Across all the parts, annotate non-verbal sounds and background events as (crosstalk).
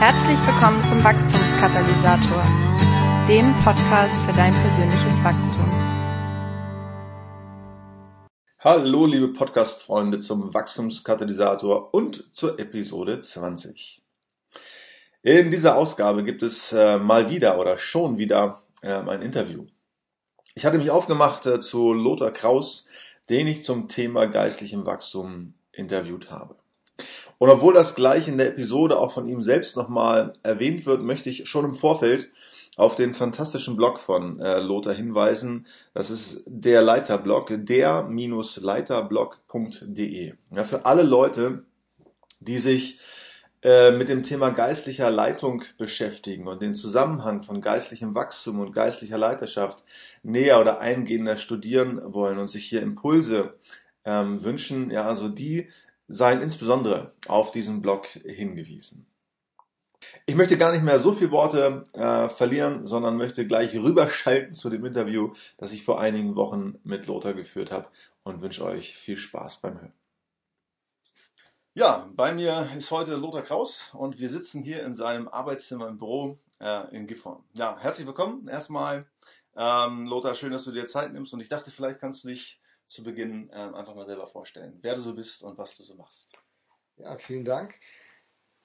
Herzlich willkommen zum Wachstumskatalysator, dem Podcast für dein persönliches Wachstum. Hallo, liebe Podcast-Freunde zum Wachstumskatalysator und zur Episode 20. In dieser Ausgabe gibt es äh, mal wieder oder schon wieder äh, ein Interview. Ich hatte mich aufgemacht äh, zu Lothar Kraus, den ich zum Thema geistlichem Wachstum interviewt habe. Und obwohl das gleich in der Episode auch von ihm selbst nochmal erwähnt wird, möchte ich schon im Vorfeld auf den fantastischen Blog von äh, Lothar hinweisen. Das ist der Leiterblog, der-leiterblog.de. Ja, für alle Leute, die sich äh, mit dem Thema geistlicher Leitung beschäftigen und den Zusammenhang von geistlichem Wachstum und geistlicher Leiterschaft näher oder eingehender studieren wollen und sich hier Impulse ähm, wünschen, ja, also die seien insbesondere auf diesen Blog hingewiesen. Ich möchte gar nicht mehr so viele Worte äh, verlieren, sondern möchte gleich rüberschalten zu dem Interview, das ich vor einigen Wochen mit Lothar geführt habe und wünsche euch viel Spaß beim Hören. Ja, bei mir ist heute Lothar Kraus und wir sitzen hier in seinem Arbeitszimmer im Büro äh, in Gifhorn. Ja, herzlich willkommen erstmal. Ähm, Lothar, schön, dass du dir Zeit nimmst und ich dachte, vielleicht kannst du dich zu Beginn ähm, einfach mal selber vorstellen, wer du so bist und was du so machst. Ja, vielen Dank.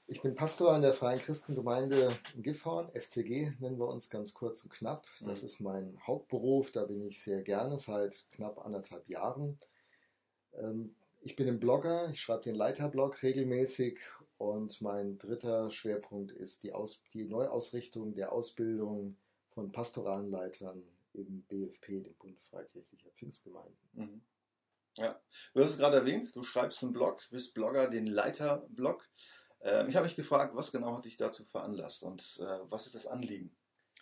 Ich bin Pastor an der Freien Christengemeinde in Gifhorn, FCG nennen wir uns ganz kurz und knapp. Das mhm. ist mein Hauptberuf, da bin ich sehr gerne seit knapp anderthalb Jahren. Ähm, ich bin ein Blogger, ich schreibe den Leiterblog regelmäßig und mein dritter Schwerpunkt ist die, Aus die Neuausrichtung der Ausbildung von pastoralen Leitern im BFP, dem Bund Freikirchlicher Pfingstgemeinden. Mhm. Ja, du hast es gerade erwähnt, du schreibst einen Blog, bist Blogger, den Leiterblog. Ähm, ich habe mich gefragt, was genau hat dich dazu veranlasst und äh, was ist das Anliegen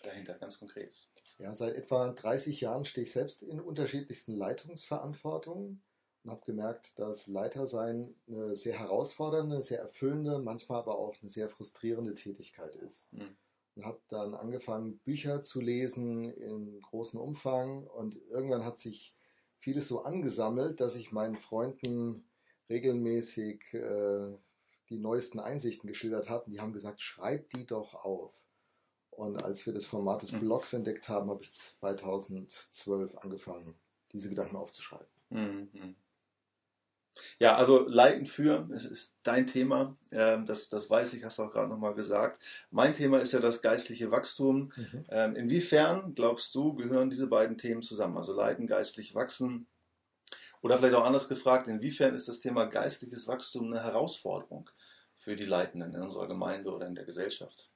dahinter, ganz konkret? Ja, seit etwa 30 Jahren stehe ich selbst in unterschiedlichsten Leitungsverantwortungen und habe gemerkt, dass Leitersein eine sehr herausfordernde, sehr erfüllende, manchmal aber auch eine sehr frustrierende Tätigkeit ist. Mhm und habe dann angefangen, Bücher zu lesen in großem Umfang und irgendwann hat sich vieles so angesammelt, dass ich meinen Freunden regelmäßig äh, die neuesten Einsichten geschildert habe. Die haben gesagt, schreib die doch auf. Und als wir das Format des mhm. Blogs entdeckt haben, habe ich 2012 angefangen, diese Gedanken aufzuschreiben. Mhm. Ja, also Leiten führen ist, ist dein Thema. Ähm, das, das weiß ich, hast du auch gerade nochmal gesagt. Mein Thema ist ja das geistliche Wachstum. Mhm. Ähm, inwiefern, glaubst du, gehören diese beiden Themen zusammen? Also Leiten, geistlich wachsen. Oder vielleicht auch anders gefragt, inwiefern ist das Thema geistliches Wachstum eine Herausforderung für die Leitenden in unserer Gemeinde oder in der Gesellschaft?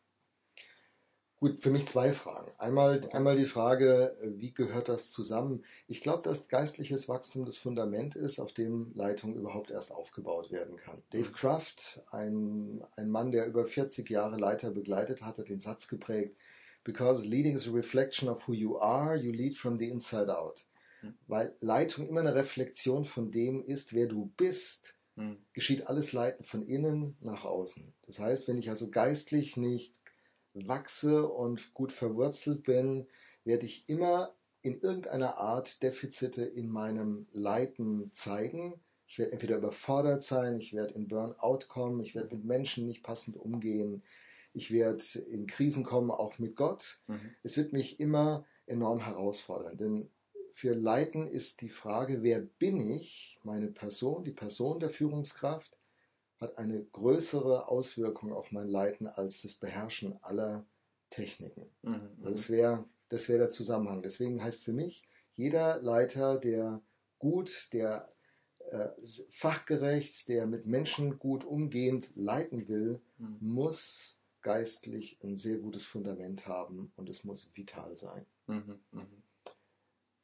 Gut, für mich zwei Fragen. Einmal, einmal die Frage, wie gehört das zusammen? Ich glaube, dass geistliches Wachstum das Fundament ist, auf dem Leitung überhaupt erst aufgebaut werden kann. Dave Kraft, ein, ein Mann, der über 40 Jahre Leiter begleitet hat, hat den Satz geprägt, Because leading is a reflection of who you are, you lead from the inside out. Hm. Weil Leitung immer eine Reflexion von dem ist, wer du bist, hm. geschieht alles Leiten von innen nach außen. Das heißt, wenn ich also geistlich nicht wachse und gut verwurzelt bin, werde ich immer in irgendeiner Art Defizite in meinem Leiten zeigen. Ich werde entweder überfordert sein, ich werde in Burnout kommen, ich werde mit Menschen nicht passend umgehen, ich werde in Krisen kommen, auch mit Gott. Mhm. Es wird mich immer enorm herausfordern, denn für Leiten ist die Frage, wer bin ich, meine Person, die Person der Führungskraft, hat eine größere Auswirkung auf mein Leiten als das Beherrschen aller Techniken. Mhm. Das wäre das wär der Zusammenhang. Deswegen heißt für mich, jeder Leiter, der gut, der äh, fachgerecht, der mit Menschen gut umgehend leiten will, mhm. muss geistlich ein sehr gutes Fundament haben und es muss vital sein. Mhm. mhm.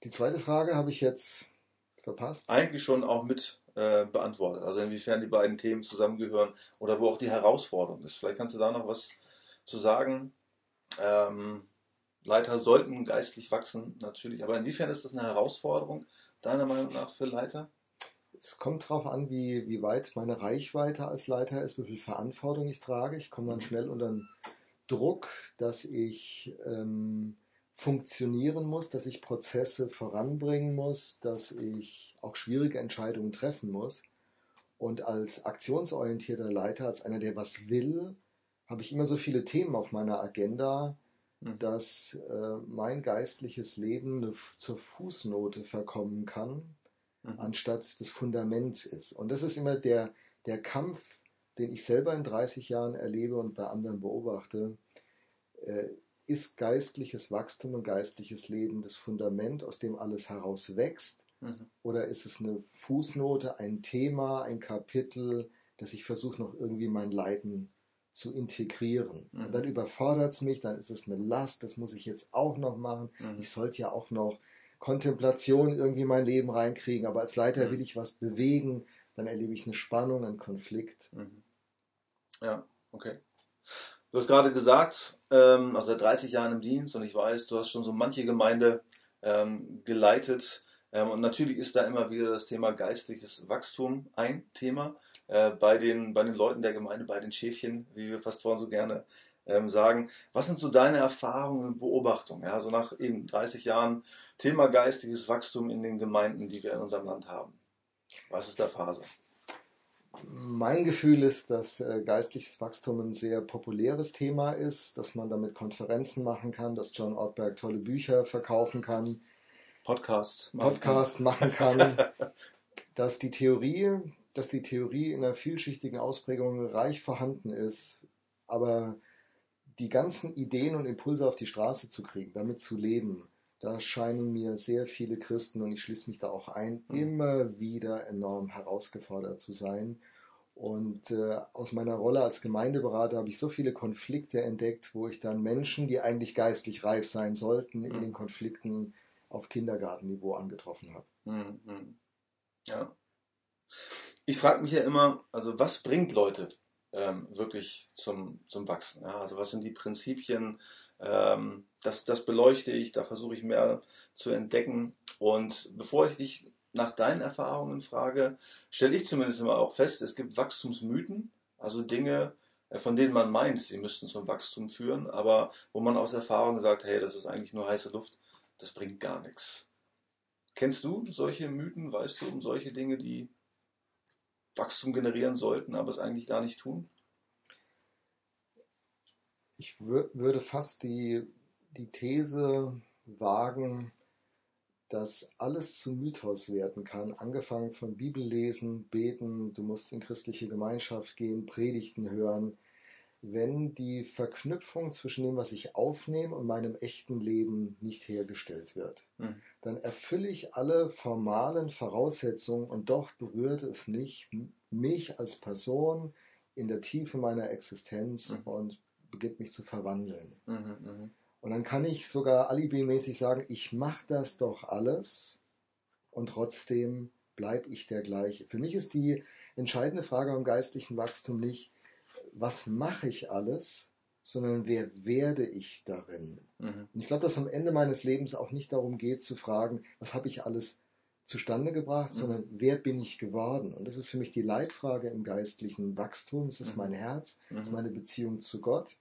Die zweite Frage habe ich jetzt verpasst. Eigentlich schon auch mit äh, beantwortet. Also inwiefern die beiden Themen zusammengehören oder wo auch die Herausforderung ist. Vielleicht kannst du da noch was zu sagen. Ähm, Leiter sollten geistlich wachsen, natürlich. Aber inwiefern ist das eine Herausforderung, deiner Meinung nach, für Leiter? Es kommt darauf an, wie, wie weit meine Reichweite als Leiter ist, wie viel Verantwortung ich trage. Ich komme dann mhm. schnell unter den Druck, dass ich ähm, funktionieren muss, dass ich Prozesse voranbringen muss, dass ich auch schwierige Entscheidungen treffen muss. Und als aktionsorientierter Leiter, als einer, der was will, habe ich immer so viele Themen auf meiner Agenda, Mhm. dass äh, mein geistliches Leben eine, zur Fußnote verkommen kann, Mhm. anstatt das Fundament ist. Und das ist immer der, der Kampf, den ich selber in 30 Jahren erlebe und bei anderen beobachte. Äh, ist geistliches Wachstum und geistliches Leben das Fundament, aus dem alles heraus wächst? Mhm. Oder ist es eine Fußnote, ein Thema, ein Kapitel, das ich versuche noch irgendwie mein Leiden zu integrieren? Mhm. Und dann überfordert es mich, dann ist es eine Last, das muss ich jetzt auch noch machen. Mhm. Ich sollte ja auch noch Kontemplation irgendwie in mein Leben reinkriegen, aber als Leiter Mhm. will ich was bewegen, dann erlebe ich eine Spannung, einen Konflikt. Mhm. Ja, okay. Du hast gerade gesagt, ähm, also seit 30 Jahren im Dienst und ich weiß, du hast schon so manche Gemeinde ähm, geleitet. Ähm, und natürlich ist da immer wieder das Thema geistliches Wachstum ein Thema äh, bei, den, bei den Leuten der Gemeinde, bei den Schäfchen, wie wir fast vorhin so gerne ähm, sagen. Was sind so deine Erfahrungen und Beobachtungen? Ja, so nach eben 30 Jahren Thema geistliches Wachstum in den Gemeinden, die wir in unserem Land haben. Was ist da Phase? Mein Gefühl ist, dass äh, geistliches Wachstum ein sehr populäres Thema ist, dass man damit Konferenzen machen kann, dass John Ortberg tolle Bücher verkaufen kann, Podcast. Podcast machen kann, (laughs) dass die Theorie, dass die Theorie in einer vielschichtigen Ausprägung reich vorhanden ist, aber die ganzen Ideen und Impulse auf die Straße zu kriegen, damit zu leben, da scheinen mir sehr viele Christen, und ich schließe mich da auch ein, Mhm. immer wieder enorm herausgefordert zu sein. Und äh, aus meiner Rolle als Gemeindeberater habe ich so viele Konflikte entdeckt, wo ich dann Menschen, die eigentlich geistlich reif sein sollten, in Mhm. den Konflikten auf Kindergartenniveau angetroffen habe. Mhm, mhm. Ja. Ich frage mich ja immer, also was bringt Leute ähm, wirklich zum, zum Wachsen? Ja? Also was sind die Prinzipien? Ähm, das, das beleuchte ich, da versuche ich mehr zu entdecken. Und bevor ich dich nach deinen Erfahrungen frage, stelle ich zumindest immer auch fest, es gibt Wachstumsmythen, also Dinge, äh, von denen man meint, sie müssten zum Wachstum führen, aber wo man aus Erfahrung sagt, hey, das ist eigentlich nur heiße Luft, das bringt gar nichts. Kennst du solche Mythen? Weißt du um solche Dinge, die Wachstum generieren sollten, aber es eigentlich gar nicht tun? Ich wür würde fast die, die These wagen, dass alles zu Mythos werden kann, angefangen von Bibellesen, Beten, du musst in christliche Gemeinschaft gehen, Predigten hören, wenn die Verknüpfung zwischen dem, was ich aufnehme und meinem echten Leben nicht hergestellt wird. Mhm. Dann erfülle ich alle formalen Voraussetzungen und doch berührt es nicht mich als Person in der Tiefe meiner Existenz Mhm. und beginnt mich zu verwandeln. Mhm, mhm. Und dann kann ich sogar alibimäßig sagen, ich mache das doch alles und trotzdem bleibe ich der gleiche. Für mich ist die entscheidende Frage am geistlichen Wachstum nicht, was mache ich alles, sondern wer werde ich darin? Mhm. Und ich glaube, dass am Ende meines Lebens auch nicht darum geht zu fragen, was habe ich alles zustande gebracht, Mhm. sondern wer bin ich geworden? Und das ist für mich die Leitfrage im geistlichen Wachstum. Es ist Mhm. mein Herz, es ist Mhm. meine Beziehung zu Gott.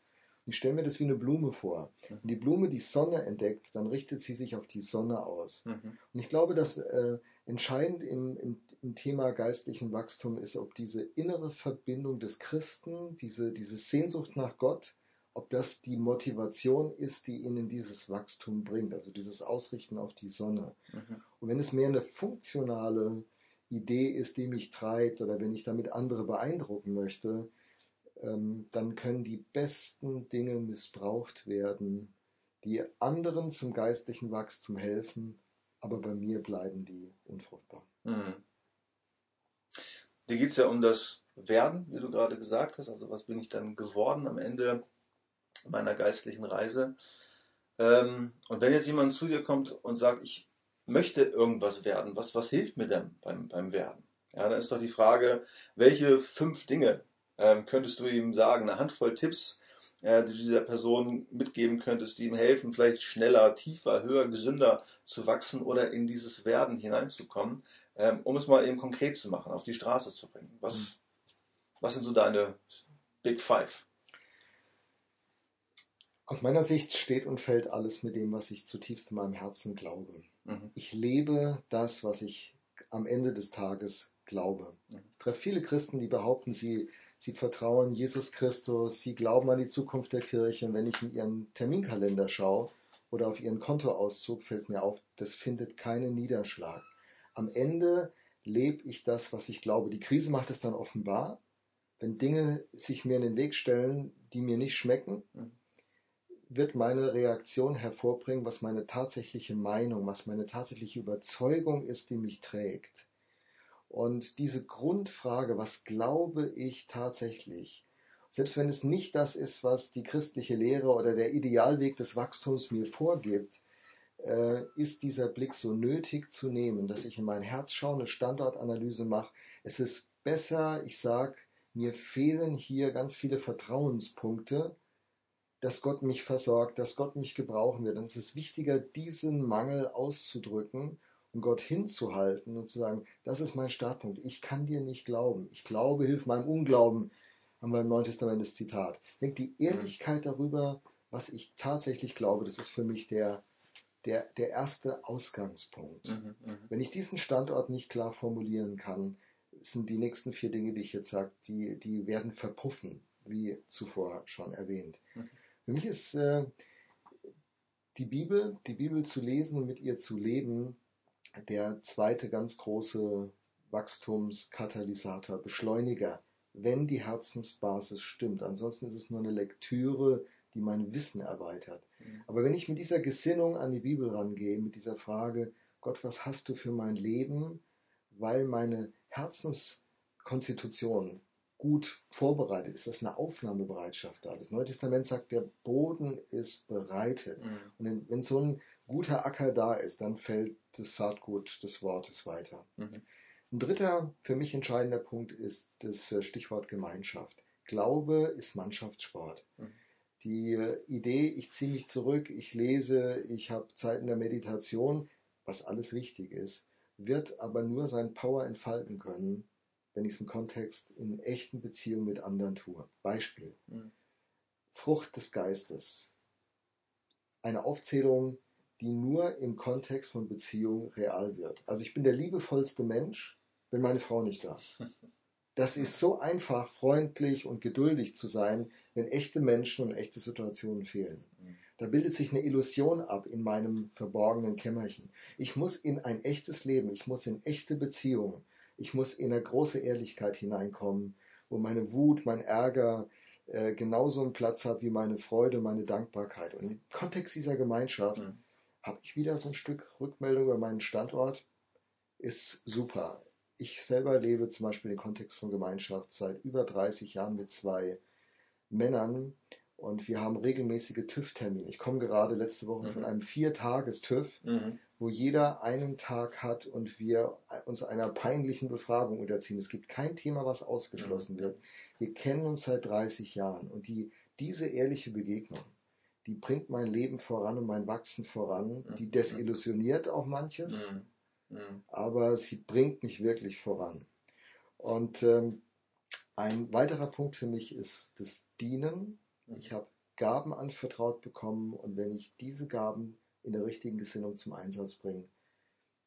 Ich stelle mir das wie eine Blume vor. Mhm. Wenn die Blume die Sonne entdeckt, dann richtet sie sich auf die Sonne aus. Mhm. Und ich glaube, dass äh, entscheidend im, im, im Thema geistlichen Wachstum ist, ob diese innere Verbindung des Christen, diese, diese Sehnsucht nach Gott, ob das die Motivation ist, die ihnen dieses Wachstum bringt, also dieses Ausrichten auf die Sonne. Mhm. Und wenn es mehr eine funktionale Idee ist, die mich treibt, oder wenn ich damit andere beeindrucken möchte, dann können die besten Dinge missbraucht werden, die anderen zum geistlichen Wachstum helfen, aber bei mir bleiben die unfruchtbar. Mhm. Dir geht es ja um das Werden, wie du gerade gesagt hast. Also was bin ich dann geworden am Ende meiner geistlichen Reise? Ähm, und wenn jetzt jemand zu dir kommt und sagt, ich möchte irgendwas werden, was, was hilft mir denn beim, beim Werden? Ja, dann ist doch die Frage, welche fünf Dinge ähm, könntest du ihm sagen? Eine Handvoll Tipps, äh, die du dieser Person mitgeben könntest, die ihm helfen, vielleicht schneller, tiefer, höher, gesünder zu wachsen oder in dieses Werden hineinzukommen, ähm, um es mal eben konkret zu machen, auf die Straße zu bringen. Was, was sind so deine Big Five? Aus meiner Sicht steht und fällt alles mit dem, was ich zutiefst in meinem Herzen glaube. Mhm. Ich lebe das, was ich am Ende des Tages Glaube. Ich treffe viele Christen, die behaupten, sie, sie vertrauen Jesus Christus, sie glauben an die Zukunft der Kirche. Und wenn ich in ihren Terminkalender schaue oder auf ihren Kontoauszug, fällt mir auf, das findet keinen Niederschlag. Am Ende lebe ich das, was ich glaube. Die Krise macht es dann offenbar. Wenn Dinge sich mir in den Weg stellen, die mir nicht schmecken, wird meine Reaktion hervorbringen, was meine tatsächliche Meinung, was meine tatsächliche Überzeugung ist, die mich trägt. Und diese Grundfrage, was glaube ich tatsächlich, selbst wenn es nicht das ist, was die christliche Lehre oder der Idealweg des Wachstums mir vorgibt, äh, ist dieser Blick so nötig zu nehmen, dass ich in mein Herz schaue, eine Standortanalyse mache. Es ist besser, ich sage, mir fehlen hier ganz viele Vertrauenspunkte, dass Gott mich versorgt, dass Gott mich gebrauchen wird. Und es ist wichtiger, diesen Mangel auszudrücken Gott hinzuhalten und zu sagen, das ist mein Startpunkt. Ich kann dir nicht glauben. Ich glaube, hilf meinem Unglauben. Haben wir im Neuen Testament das Zitat. Ich denke, die Ehrlichkeit darüber, was ich tatsächlich glaube, das ist für mich der, der, der erste Ausgangspunkt. Mhm, mh. Wenn ich diesen Standort nicht klar formulieren kann, sind die nächsten vier Dinge, die ich jetzt sage, die, die werden verpuffen, wie zuvor schon erwähnt. Mhm. Für mich ist äh, die Bibel, die Bibel zu lesen und mit ihr zu leben, der zweite ganz große Wachstumskatalysator, Beschleuniger, wenn die Herzensbasis stimmt. Ansonsten ist es nur eine Lektüre, die mein Wissen erweitert. Mhm. Aber wenn ich mit dieser Gesinnung an die Bibel rangehe, mit dieser Frage, Gott, was hast du für mein Leben, weil meine Herzenskonstitution gut vorbereitet ist, dass eine Aufnahmebereitschaft da. Das Neue Testament sagt, der Boden ist bereitet. Mhm. Und wenn so ein guter Acker da ist, dann fällt das Saatgut des Wortes weiter. Mhm. Ein dritter für mich entscheidender Punkt ist das äh, Stichwort Gemeinschaft. Glaube ist Mannschaftssport. Mhm. Die äh, Idee, ich ziehe mich zurück, ich lese, ich habe Zeiten der Meditation, was alles wichtig ist, wird aber nur sein Power entfalten können, wenn ich es im Kontext in echten Beziehungen mit anderen tue. Beispiel. Mhm. Frucht des Geistes. Eine Aufzählung die nur im Kontext von Beziehungen real wird. Also ich bin der liebevollste Mensch, wenn meine Frau nicht da ist. (laughs) Das ist so einfach, freundlich und geduldig zu sein, wenn echte Menschen und echte Situationen fehlen. Da bildet sich eine Illusion ab in meinem verborgenen Kämmerchen. Ich muss in ein echtes Leben, ich muss in echte Beziehungen, ich muss in eine große Ehrlichkeit hineinkommen, wo meine Wut, mein Ärger äh, genauso einen Platz hat wie meine Freude, meine Dankbarkeit. Und im Kontext dieser Gemeinschaft mhm habe ich wieder so ein Stück Rückmeldung über meinen Standort. Ist super. Ich selber lebe zum Beispiel den Kontext von Gemeinschaft seit über 30 Jahren mit zwei Männern und wir haben regelmäßige TÜV-Termine. Ich komme gerade letzte Woche mhm. von einem Viertages-TÜV, mhm. wo jeder einen Tag hat und wir uns einer peinlichen Befragung unterziehen. Es gibt kein Thema, was ausgeschlossen mhm. wird. Wir kennen uns seit 30 Jahren und die, diese ehrliche Begegnung, die bringt mein Leben voran und mein Wachsen voran. Die desillusioniert auch manches, aber sie bringt mich wirklich voran. Und ähm, ein weiterer Punkt für mich ist das Dienen. Ich habe Gaben anvertraut bekommen und wenn ich diese Gaben in der richtigen Gesinnung zum Einsatz bringe,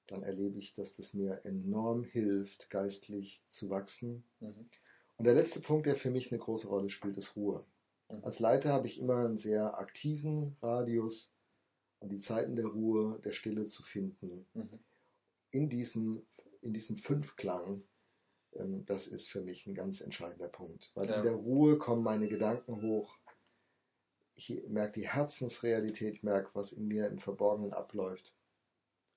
dann erlebe ich, dass das mir enorm hilft, geistlich zu wachsen. Mhm. Und der letzte Punkt, der für mich eine große Rolle spielt, ist Ruhe. Als Leiter habe ich immer einen sehr aktiven Radius und die Zeiten der Ruhe, der Stille zu finden. Mhm. In, diesem, in diesem Fünfklang, ähm, das ist für mich ein ganz entscheidender Punkt. Weil ja. in der Ruhe kommen meine Gedanken hoch. Ich merke die Herzensrealität, ich merke, was in mir im Verborgenen abläuft.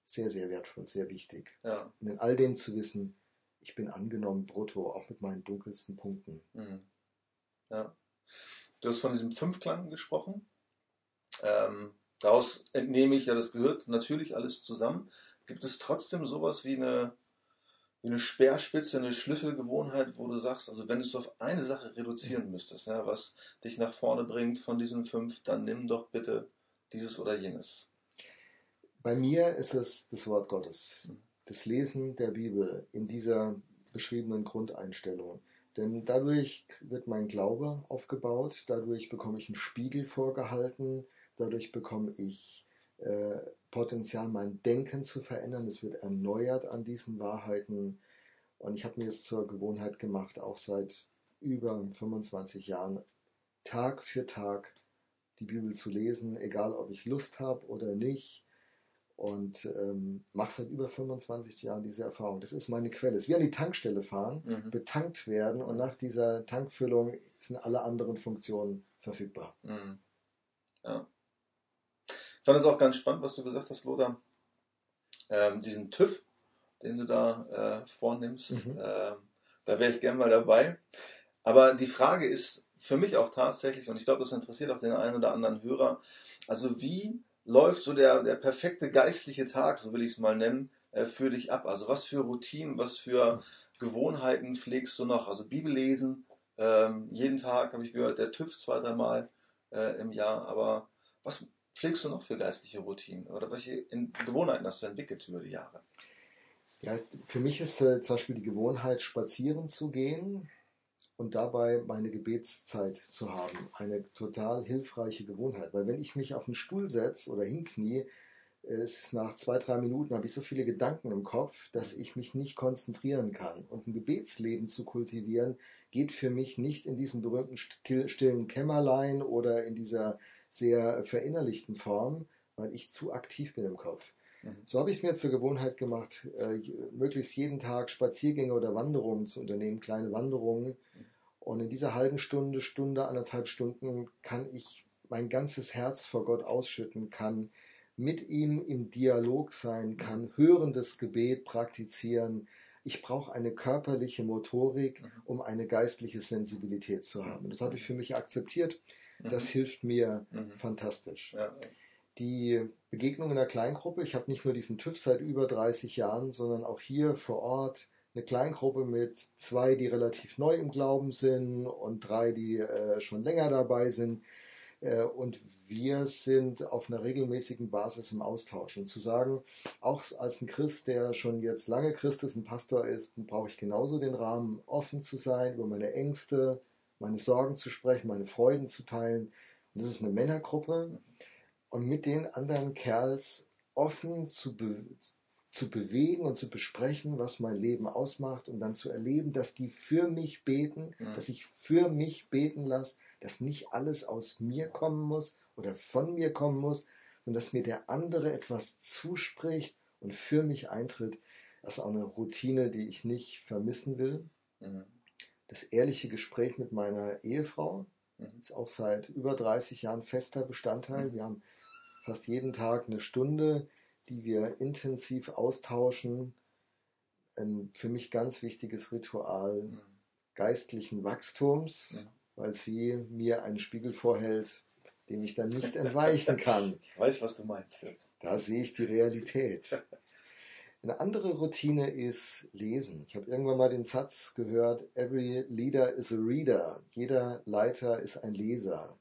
Sehr, sehr wertvoll, sehr wichtig. Ja. Und in all dem zu wissen, ich bin angenommen, brutto, auch mit meinen dunkelsten Punkten. Mhm. Ja. Du hast von diesem Fünfklang gesprochen. Ähm, daraus entnehme ich ja, das gehört natürlich alles zusammen. Gibt es trotzdem sowas wie eine, wie eine Speerspitze, eine Schlüsselgewohnheit, wo du sagst, also wenn du es auf eine Sache reduzieren müsstest, ja, was dich nach vorne bringt von diesen fünf, dann nimm doch bitte dieses oder jenes. Bei mir ist es das Wort Gottes, das Lesen der Bibel in dieser beschriebenen Grundeinstellung. Denn dadurch wird mein Glaube aufgebaut, dadurch bekomme ich einen Spiegel vorgehalten, dadurch bekomme ich äh, Potenzial, mein Denken zu verändern. Es wird erneuert an diesen Wahrheiten. Und ich habe mir es zur Gewohnheit gemacht, auch seit über 25 Jahren, Tag für Tag die Bibel zu lesen, egal ob ich Lust habe oder nicht. Und ähm, mache seit über 25 Jahren diese Erfahrung. Das ist meine Quelle. Es ist wie an die Tankstelle fahren, Mhm. betankt werden und nach dieser Tankfüllung sind alle anderen Funktionen verfügbar. Mhm. Ja. Ich fand es auch ganz spannend, was du gesagt hast, Lothar. Ähm, diesen TÜV, den du da äh, vornimmst, Mhm. ähm, da wäre ich gern mal dabei. Aber die Frage ist für mich auch tatsächlich, und ich glaube, das interessiert auch den einen oder anderen Hörer, also wie läuft so der, der perfekte geistliche Tag, so will ich es mal nennen, äh, für dich ab? Also was für Routinen, was für Gewohnheiten pflegst du noch? Also Bibel lesen, ähm, jeden Tag habe ich gehört, der TÜV zwei, dreimal äh, im Jahr, aber was pflegst du noch für geistliche Routinen? Oder welche Gewohnheiten hast du entwickelt über die Jahre? Ja, für mich ist äh, zum Beispiel die Gewohnheit, spazieren zu gehen und dabei meine Gebetszeit zu haben. Eine total hilfreiche Gewohnheit. Weil wenn ich mich auf einen Stuhl setze oder hinknie, äh, es ist nach zwei, drei Minuten habe ich so viele Gedanken im Kopf, dass ich mich nicht konzentrieren kann. Und ein Gebetsleben zu kultivieren, geht für mich nicht in diesem berühmten still- stillen Kämmerlein oder in dieser sehr verinnerlichten Form, weil ich zu aktiv bin im Kopf. Mhm. So habe ich es mir zur Gewohnheit gemacht, äh, möglichst jeden Tag Spaziergänge oder Wanderungen zu unternehmen, kleine Wanderungen. Und in dieser halben Stunde, Stunde, anderthalb Stunden kann ich mein ganzes Herz vor Gott ausschütten, kann mit ihm im Dialog sein, kann hörendes Gebet praktizieren. Ich brauche eine körperliche Motorik, um eine geistliche Sensibilität zu haben. Das habe ich für mich akzeptiert. Das hilft mir Mhm. fantastisch Ja. Die Begegnung in der Kleingruppe. Ich habe nicht nur diesen TÜV seit über 30 Jahren, sondern auch hier vor Ort eine Kleingruppe mit zwei, die relativ neu im Glauben sind und drei, die äh, schon länger dabei sind. Äh, und wir sind auf einer regelmäßigen Basis im Austausch. Und zu sagen, auch als ein Christ, der schon jetzt lange Christ ist, ein Pastor ist, brauche ich genauso den Rahmen, offen zu sein, über meine Ängste, meine Sorgen zu sprechen, meine Freuden zu teilen. Und das ist eine Männergruppe und mit den anderen Kerls offen zu, be zu bewegen und zu besprechen, was mein Leben ausmacht und dann zu erleben, dass die für mich beten, Mhm. dass ich für mich beten lasse, dass nicht alles aus mir kommen muss oder von mir kommen muss, sondern dass mir der andere etwas zuspricht und für mich eintritt. Das ist auch eine Routine, die ich nicht vermissen will. Mhm. Das ehrliche Gespräch mit meiner Ehefrau, Mhm. ist auch seit über 30 Jahren fester Bestandteil. Wir haben fast jeden Tag eine Stunde, die wir intensiv austauschen. Ein für mich ganz wichtiges Ritual Mhm. geistlichen Wachstums, Ja. weil sie mir einen Spiegel vorhält, dem ich dann nicht entweichen kann. (laughs) Ich weiß, was du meinst. Da sehe ich die Realität. Eine andere Routine ist Lesen. Ich habe irgendwann mal den Satz gehört, every leader is a reader. Jeder Leiter ist ein Leser.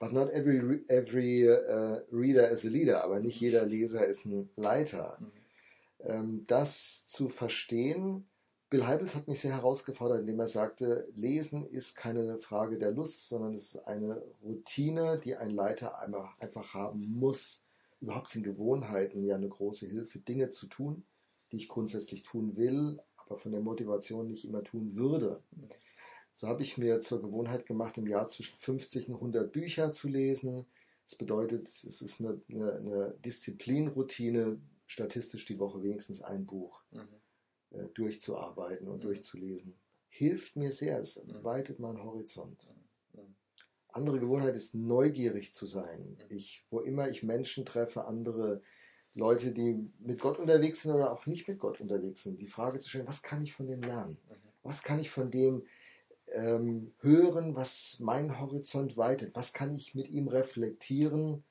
But not every, every uh, reader is a leader. Aber nicht jeder Leser ist ein Leiter. Mhm. Ähm, das zu verstehen, Bill Heibels hat mich sehr herausgefordert, indem er sagte, Lesen ist keine Frage der Lust, sondern es ist eine Routine, die ein Leiter einfach, einfach haben muss. Überhaupt sind Gewohnheiten ja eine große Hilfe, Dinge zu tun, die ich grundsätzlich tun will, aber von der Motivation nicht immer tun würde. So habe ich mir zur Gewohnheit gemacht, im Jahr zwischen 50 und 100 Bücher zu lesen. Das bedeutet, es ist eine, eine, eine Disziplinroutine, statistisch die Woche wenigstens ein Buch Mhm. äh, durchzuarbeiten und Mhm. durchzulesen. Hilft mir sehr, es Mhm. weitet meinen Horizont. Mhm. Andere Gewohnheit ist neugierig zu sein. Mhm. Ich, wo immer ich Menschen treffe, andere Leute, die mit Gott unterwegs sind oder auch nicht mit Gott unterwegs sind, die Frage zu stellen, was kann ich von dem lernen? Mhm. Was kann ich von dem ähm, hören, was meinen Horizont weitet? Was kann ich mit ihm reflektieren,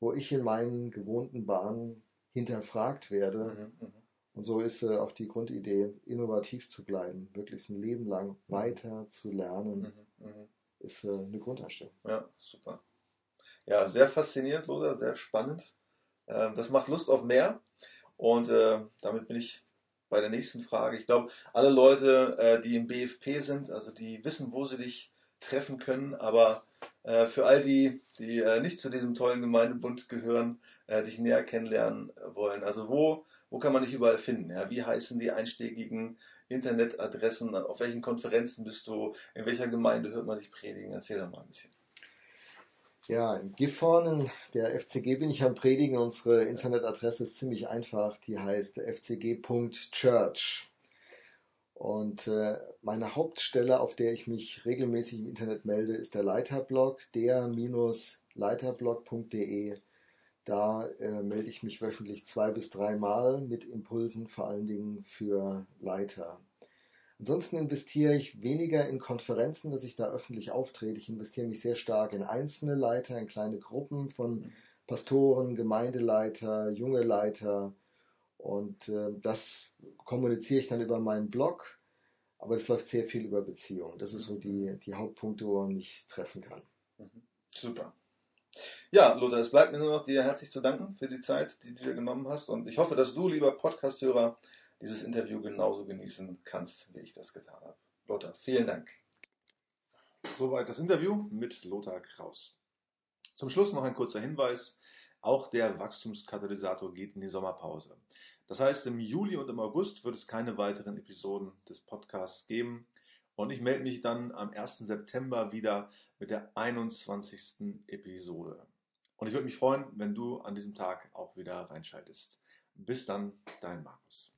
wo ich in meinen gewohnten Bahnen hinterfragt werde? Mhm. Mhm. Und so ist äh, auch die Grundidee, innovativ zu bleiben, wirklich ein Leben lang weiter zu lernen, Mhm. Mhm. ist äh, eine Grundeinstellung. Ja, super. Ja, sehr faszinierend, Lothar, sehr spannend. Ähm, das macht Lust auf mehr. Und äh, damit bin ich bei der nächsten Frage. Ich glaube, alle Leute, äh, die im BFP sind, also die wissen, wo sie dich treffen können, aber äh, für all die, die äh, nicht zu diesem tollen Gemeindebund gehören, äh, dich näher kennenlernen wollen, also wo, wo kann man dich überall finden? Ja? Wie heißen die einschlägigen Internetadressen? Auf welchen Konferenzen bist du? In welcher Gemeinde hört man dich predigen? Erzähl doch mal ein bisschen. Ja, in Gifhorn, der FCG, bin ich am Predigen. Unsere Internetadresse ist ziemlich einfach. Die heißt fcg.church. Und äh, meine Hauptstelle, auf der ich mich regelmäßig im Internet melde, ist der Leiterblog, der-leiterblog.de. Da äh, melde ich mich wöchentlich zwei bis dreimal mit Impulsen, vor allen Dingen für Leiter. Ansonsten investiere ich weniger in Konferenzen, dass ich da öffentlich auftrete. Ich investiere mich sehr stark in einzelne Leiter, in kleine Gruppen von Pastoren, Gemeindeleiter, junge Leiter. Und äh, das kommuniziere ich dann über meinen Blog. Aber es läuft sehr viel über Beziehungen. Das ist so die, die Hauptpunkte, wo man mich treffen kann. Mhm. Super. Ja, Lothar, es bleibt mir nur noch dir herzlich zu danken für die Zeit, die du dir genommen hast. Und ich hoffe, dass du, lieber Podcast-Hörer, dieses Interview genauso genießen kannst, wie ich das getan habe. Lothar, vielen Dank. Soweit das Interview mit Lothar Kraus. Zum Schluss noch ein kurzer Hinweis. Auch der Wachstumskatalysator geht in die Sommerpause. Das heißt, im Juli und im August wird es keine weiteren Episoden des Podcasts geben. Und ich melde mich dann am 1. September wieder mit der 21. Episode. Und ich würde mich freuen, wenn du an diesem Tag auch wieder reinschaltest. Bis dann, dein Markus.